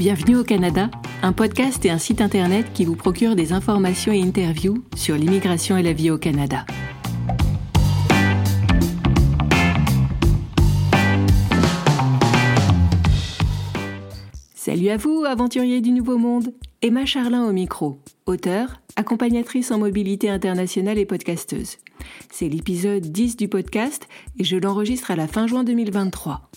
Bienvenue au Canada, un podcast et un site internet qui vous procure des informations et interviews sur l'immigration et la vie au Canada. Salut à vous, aventuriers du Nouveau Monde. Emma Charlin au micro, auteure, accompagnatrice en mobilité internationale et podcasteuse. C'est l'épisode 10 du podcast et je l'enregistre à la fin juin 2023.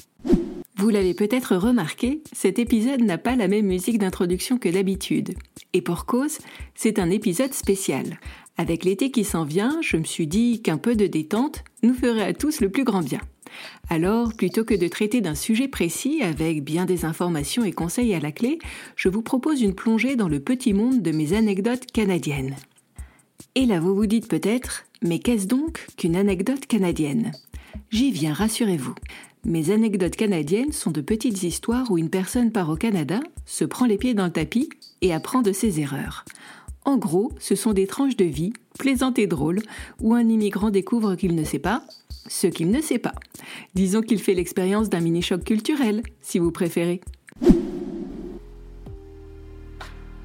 Vous l'avez peut-être remarqué, cet épisode n'a pas la même musique d'introduction que d'habitude. Et pour cause, c'est un épisode spécial. Avec l'été qui s'en vient, je me suis dit qu'un peu de détente nous ferait à tous le plus grand bien. Alors, plutôt que de traiter d'un sujet précis avec bien des informations et conseils à la clé, je vous propose une plongée dans le petit monde de mes anecdotes canadiennes. Et là, vous vous dites peut-être, mais qu'est-ce donc qu'une anecdote canadienne? J'y viens, rassurez-vous. Mes anecdotes canadiennes sont de petites histoires où une personne part au Canada, se prend les pieds dans le tapis et apprend de ses erreurs. En gros, ce sont des tranches de vie, plaisantes et drôles, où un immigrant découvre qu'il ne sait pas ce qu'il ne sait pas. Disons qu'il fait l'expérience d'un mini-choc culturel, si vous préférez.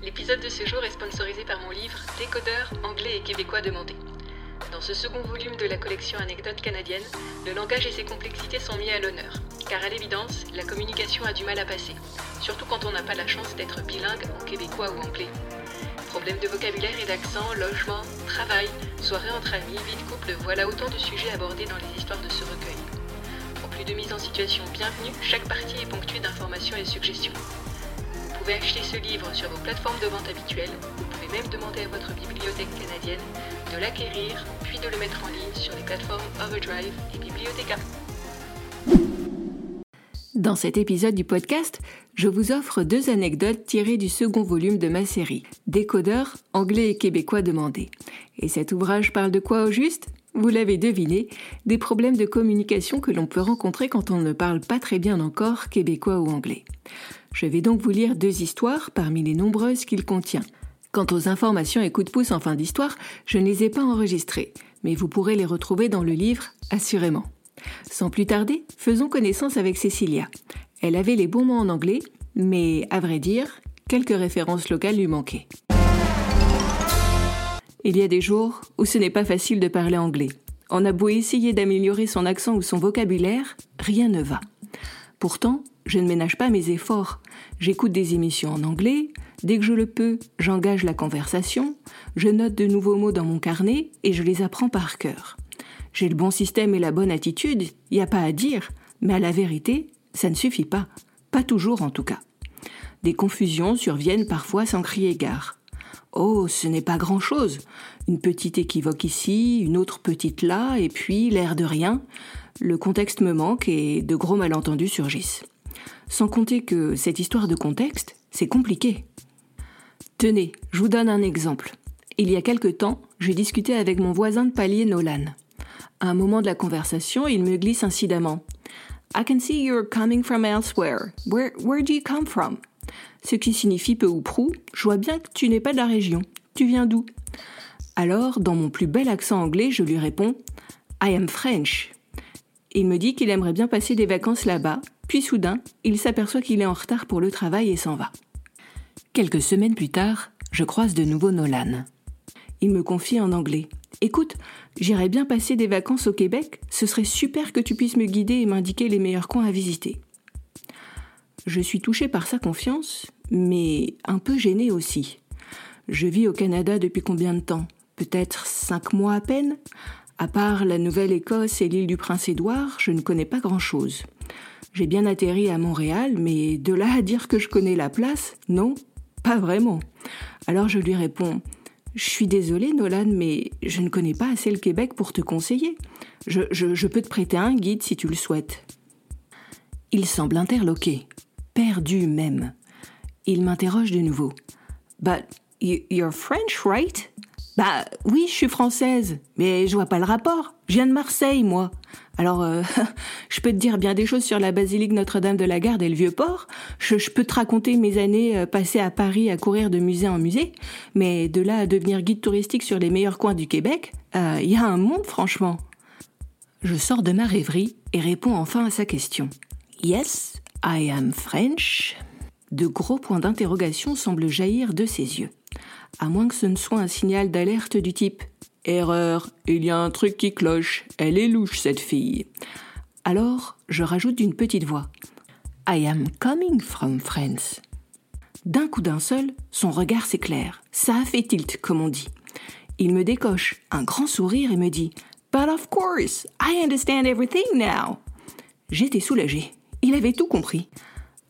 L'épisode de ce jour est sponsorisé par mon livre Décodeur anglais et québécois demandé. Dans ce second volume de la collection Anecdotes canadiennes, le langage et ses complexités sont mis à l'honneur, car à l'évidence, la communication a du mal à passer, surtout quand on n'a pas la chance d'être bilingue en québécois ou anglais. Problèmes de vocabulaire et d'accent, logement, travail, soirée entre amis, vie de couple, voilà autant de sujets abordés dans les histoires de ce recueil. En plus de mise en situation bienvenue, chaque partie est ponctuée d'informations et suggestions. Vous pouvez acheter ce livre sur vos plateformes de vente habituelles, vous pouvez même demander à votre bibliothèque canadienne de l'acquérir, puis de le mettre en ligne sur les plateformes Overdrive et Bibliotheca. Dans cet épisode du podcast, je vous offre deux anecdotes tirées du second volume de ma série, Décodeur anglais et québécois demandés. Et cet ouvrage parle de quoi au juste? Vous l'avez deviné, des problèmes de communication que l'on peut rencontrer quand on ne parle pas très bien encore québécois ou anglais. Je vais donc vous lire deux histoires parmi les nombreuses qu'il contient. Quant aux informations et coups de pouce en fin d'histoire, je ne les ai pas enregistrées, mais vous pourrez les retrouver dans le livre, assurément. Sans plus tarder, faisons connaissance avec Cécilia. Elle avait les bons mots en anglais, mais à vrai dire, quelques références locales lui manquaient. Il y a des jours où ce n'est pas facile de parler anglais. On a beau essayer d'améliorer son accent ou son vocabulaire, rien ne va. Pourtant, je ne ménage pas mes efforts. J'écoute des émissions en anglais, dès que je le peux, j'engage la conversation, je note de nouveaux mots dans mon carnet et je les apprends par cœur. J'ai le bon système et la bonne attitude, il n'y a pas à dire, mais à la vérité, ça ne suffit pas. Pas toujours en tout cas. Des confusions surviennent parfois sans crier gare. Oh, ce n'est pas grand-chose. Une petite équivoque ici, une autre petite là, et puis l'air de rien. Le contexte me manque et de gros malentendus surgissent. Sans compter que cette histoire de contexte, c'est compliqué. Tenez, je vous donne un exemple. Il y a quelque temps, j'ai discuté avec mon voisin de palier Nolan. À un moment de la conversation, il me glisse incidemment. I can see you're coming from elsewhere. Where, where do you come from? Ce qui signifie peu ou prou, je vois bien que tu n'es pas de la région. Tu viens d'où? Alors, dans mon plus bel accent anglais, je lui réponds I am French. Il me dit qu'il aimerait bien passer des vacances là-bas, puis soudain, il s'aperçoit qu'il est en retard pour le travail et s'en va. Quelques semaines plus tard, je croise de nouveau Nolan. Il me confie en anglais. Écoute, j'irais bien passer des vacances au Québec, ce serait super que tu puisses me guider et m'indiquer les meilleurs coins à visiter. Je suis touchée par sa confiance, mais un peu gênée aussi. Je vis au Canada depuis combien de temps? Peut-être cinq mois à peine? À part la Nouvelle-Écosse et l'île du Prince-Édouard, je ne connais pas grand-chose. J'ai bien atterri à Montréal, mais de là à dire que je connais la place, non, pas vraiment. Alors je lui réponds Je suis désolée, Nolan, mais je ne connais pas assez le Québec pour te conseiller. Je, je peux te prêter un guide si tu le souhaites. Il semble interloqué, perdu même. Il m'interroge de nouveau. But you're French, right? Bah oui, je suis française, mais je vois pas le rapport. Je viens de Marseille, moi. Alors, euh, je peux te dire bien des choses sur la basilique Notre-Dame de la Garde et le Vieux-Port. Je, peux te raconter mes années euh, passées à Paris à courir de musée en musée. Mais de là à devenir guide touristique sur les meilleurs coins du Québec, il euh, y a un monde, franchement. Je sors de ma rêverie et réponds enfin à sa question. Yes, I am French. De gros points d'interrogation semblent jaillir de ses yeux. À moins que ce ne soit un signal d'alerte du type Erreur, il y a un truc qui cloche, elle est louche cette fille. Alors, je rajoute d'une petite voix I am coming from France. D'un coup d'un seul, son regard s'éclaire. Ça a fait tilt, comme on dit. Il me décoche un grand sourire et me dit But of course, I understand everything now. J'étais soulagée. Il avait tout compris.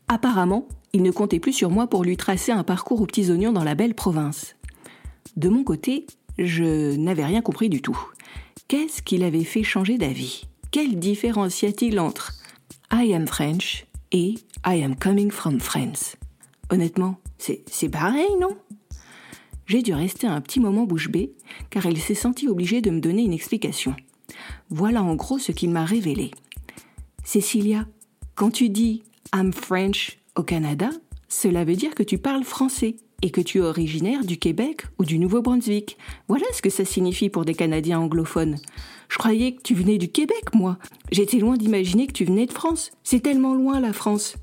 Apparemment, il ne comptait plus sur moi pour lui tracer un parcours aux petits oignons dans la belle province. De mon côté, je n'avais rien compris du tout. Qu'est-ce qui l'avait fait changer d'avis? Quelle différence y a-t-il entre I am French et I am coming from France Honnêtement, c'est pareil, non? J'ai dû rester un petit moment bouche bée, car il s'est senti obligé de me donner une explication. Voilà en gros ce qu'il m'a révélé. Cécilia, quand tu dis I'm French au Canada, cela veut dire que tu parles français et que tu es originaire du Québec ou du Nouveau-Brunswick. Voilà ce que ça signifie pour des Canadiens anglophones. Je croyais que tu venais du Québec, moi. J'étais loin d'imaginer que tu venais de France. C'est tellement loin, la France.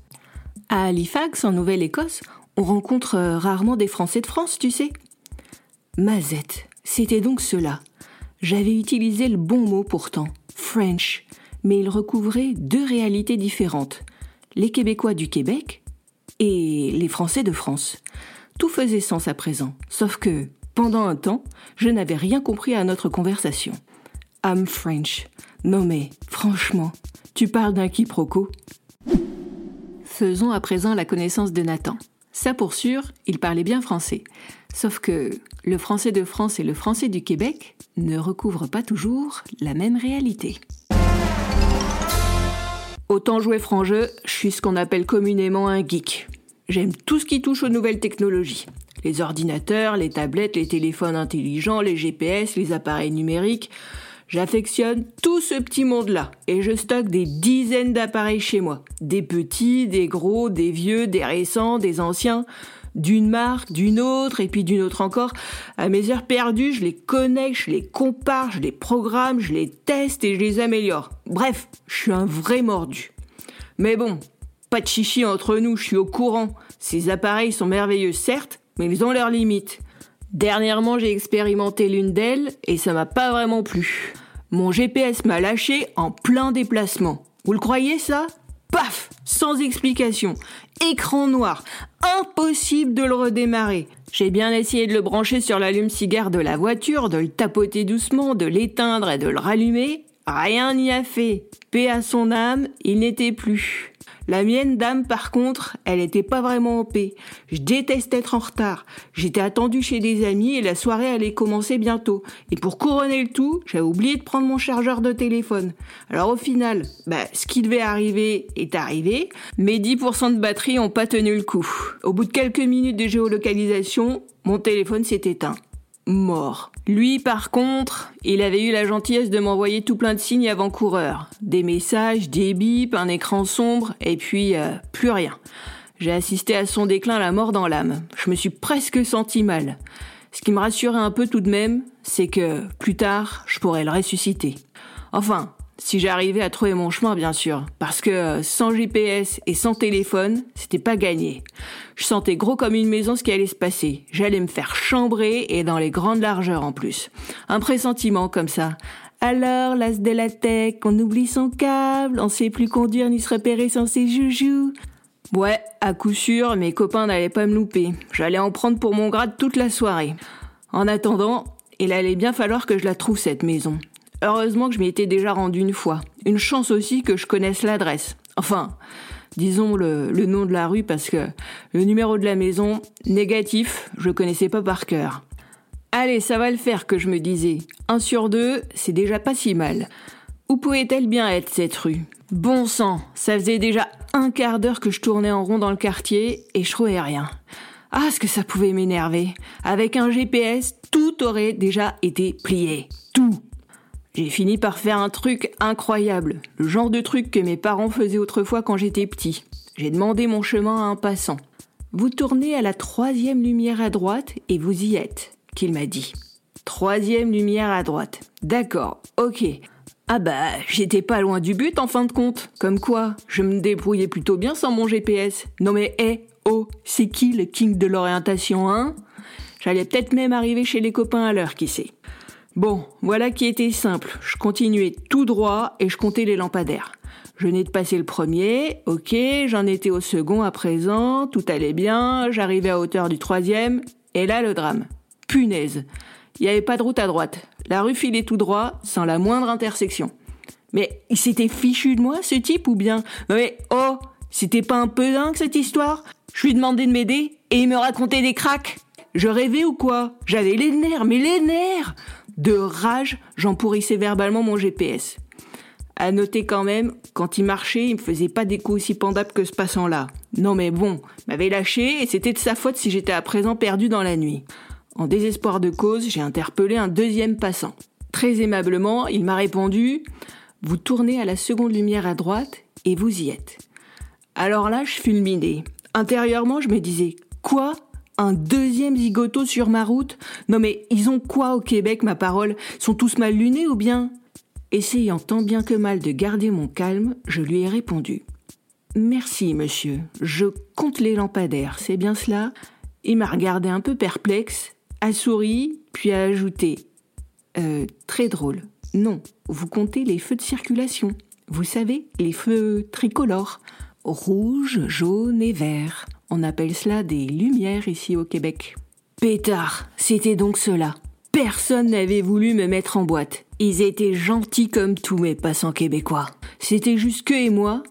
À Halifax, en Nouvelle-Écosse, on rencontre euh, rarement des Français de France, tu sais. Mazette, c'était donc cela. J'avais utilisé le bon mot pourtant, French, mais il recouvrait deux réalités différentes. Les Québécois du Québec et les Français de France. Tout faisait sens à présent, sauf que, pendant un temps, je n'avais rien compris à notre conversation. I'm French. Non mais, franchement, tu parles d'un quiproquo Faisons à présent la connaissance de Nathan. Ça pour sûr, il parlait bien français. Sauf que le français de France et le français du Québec ne recouvrent pas toujours la même réalité. Autant jouer franc jeu, je suis ce qu'on appelle communément un geek. J'aime tout ce qui touche aux nouvelles technologies. Les ordinateurs, les tablettes, les téléphones intelligents, les GPS, les appareils numériques. J'affectionne tout ce petit monde-là et je stocke des dizaines d'appareils chez moi. Des petits, des gros, des vieux, des récents, des anciens, d'une marque, d'une autre et puis d'une autre encore. À mes heures perdues, je les connecte, je les compare, je les programme, je les teste et je les améliore. Bref, je suis un vrai mordu. Mais bon, pas de chichi entre nous, je suis au courant. Ces appareils sont merveilleux, certes, mais ils ont leurs limites. Dernièrement, j'ai expérimenté l'une d'elles et ça m'a pas vraiment plu. Mon GPS m'a lâché en plein déplacement. Vous le croyez ça? Paf Sans explication. Écran noir. Impossible de le redémarrer. J'ai bien essayé de le brancher sur l'allume-cigare de la voiture, de le tapoter doucement, de l'éteindre et de le rallumer. Rien n'y a fait. Paix à son âme, il n'était plus. La mienne dame, par contre, elle était pas vraiment en paix. Je déteste être en retard. J'étais attendu chez des amis et la soirée allait commencer bientôt. Et pour couronner le tout, j'avais oublié de prendre mon chargeur de téléphone. Alors au final, bah, ce qui devait arriver est arrivé. Mes 10% de batterie ont pas tenu le coup. Au bout de quelques minutes de géolocalisation, mon téléphone s'est éteint mort. Lui, par contre, il avait eu la gentillesse de m'envoyer tout plein de signes avant-coureurs. Des messages, des bips, un écran sombre, et puis euh, plus rien. J'ai assisté à son déclin la mort dans l'âme. Je me suis presque senti mal. Ce qui me rassurait un peu tout de même, c'est que plus tard, je pourrais le ressusciter. Enfin, si j'arrivais à trouver mon chemin, bien sûr. Parce que euh, sans GPS et sans téléphone, c'était pas gagné. Je sentais gros comme une maison ce qui allait se passer. J'allais me faire chambrer et dans les grandes largeurs en plus. Un pressentiment comme ça. Alors, l'as de la tech, on oublie son câble, on sait plus conduire ni se repérer sans ses joujoux. Ouais, à coup sûr, mes copains n'allaient pas me louper. J'allais en prendre pour mon grade toute la soirée. En attendant, il allait bien falloir que je la trouve cette maison. Heureusement que je m'y étais déjà rendu une fois. Une chance aussi que je connaisse l'adresse. Enfin, disons le, nom de la rue parce que le numéro de la maison, négatif, je connaissais pas par cœur. Allez, ça va le faire que je me disais. Un sur deux, c'est déjà pas si mal. Où pouvait-elle bien être cette rue? Bon sang, ça faisait déjà un quart d'heure que je tournais en rond dans le quartier et je trouvais rien. Ah, ce que ça pouvait m'énerver. Avec un GPS, tout aurait déjà été plié. Tout. J'ai fini par faire un truc incroyable, le genre de truc que mes parents faisaient autrefois quand j'étais petit. J'ai demandé mon chemin à un passant. Vous tournez à la troisième lumière à droite et vous y êtes, qu'il m'a dit. Troisième lumière à droite. D'accord, ok. Ah bah, j'étais pas loin du but en fin de compte. Comme quoi, je me débrouillais plutôt bien sans mon GPS. Non mais hé, Oh, c'est qui le king de l'orientation, hein? J'allais peut-être même arriver chez les copains à l'heure, qui sait. Bon, voilà qui était simple. Je continuais tout droit et je comptais les lampadaires. Je venais de passer le premier, ok, j'en étais au second à présent, tout allait bien, j'arrivais à hauteur du troisième, et là le drame. Punaise. Il n'y avait pas de route à droite. La rue filait tout droit, sans la moindre intersection. Mais il s'était fichu de moi, ce type, ou bien? Mais oh, c'était pas un peu dingue cette histoire? Je lui demandais de m'aider, et il me racontait des cracks. Je rêvais ou quoi? J'avais les nerfs, mais les nerfs De rage, j'empourrissais verbalement mon GPS. À noter quand même, quand il marchait, il me faisait pas des coups aussi pendables que ce passant-là. Non mais bon, m'avait lâché et c'était de sa faute si j'étais à présent perdu dans la nuit. En désespoir de cause, j'ai interpellé un deuxième passant. Très aimablement, il m'a répondu Vous tournez à la seconde lumière à droite et vous y êtes. Alors là, je fulminais. Intérieurement, je me disais Quoi? Un deuxième zigoto sur ma route Non mais ils ont quoi au Québec, ma parole? Sont tous mal lunés ou bien? Essayant tant bien que mal de garder mon calme, je lui ai répondu. Merci, monsieur. Je compte les lampadaires, c'est bien cela? Il m'a regardé un peu perplexe, a souri, puis a ajouté. Euh, très drôle. Non, vous comptez les feux de circulation. Vous savez, les feux tricolores. Rouge, jaune et vert. On appelle cela des lumières ici au Québec. Pétard, c'était donc cela. Personne n'avait voulu me mettre en boîte. Ils étaient gentils comme tous mes passants québécois. C'était juste que et moi,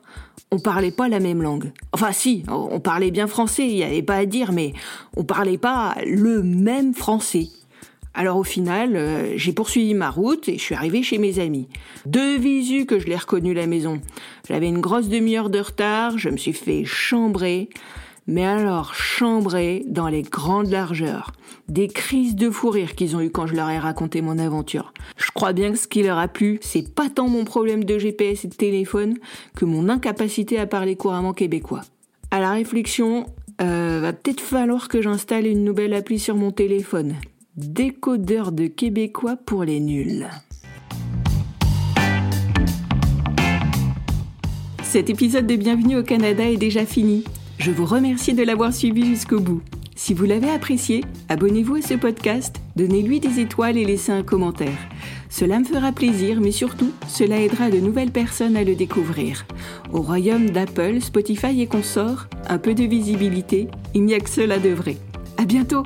on parlait pas la même langue. Enfin si, on parlait bien français, il n'y avait pas à dire, mais on parlait pas le même français. Alors au final, euh, j'ai poursuivi ma route et je suis arrivé chez mes amis. Deux visu que je l'ai reconnu la maison. J'avais une grosse demi-heure de retard, je me suis fait chambrer mais alors chambrés dans les grandes largeurs. Des crises de fou rire qu'ils ont eu quand je leur ai raconté mon aventure. Je crois bien que ce qui leur a plu, c'est pas tant mon problème de GPS et de téléphone que mon incapacité à parler couramment québécois. À la réflexion, euh, va peut-être falloir que j'installe une nouvelle appli sur mon téléphone. Décodeur de québécois pour les nuls. Cet épisode de Bienvenue au Canada est déjà fini. Je vous remercie de l'avoir suivi jusqu'au bout. Si vous l'avez apprécié, abonnez-vous à ce podcast, donnez-lui des étoiles et laissez un commentaire. Cela me fera plaisir, mais surtout, cela aidera de nouvelles personnes à le découvrir. Au royaume d'Apple, Spotify et consorts, un peu de visibilité, il n'y a que cela de vrai. À bientôt!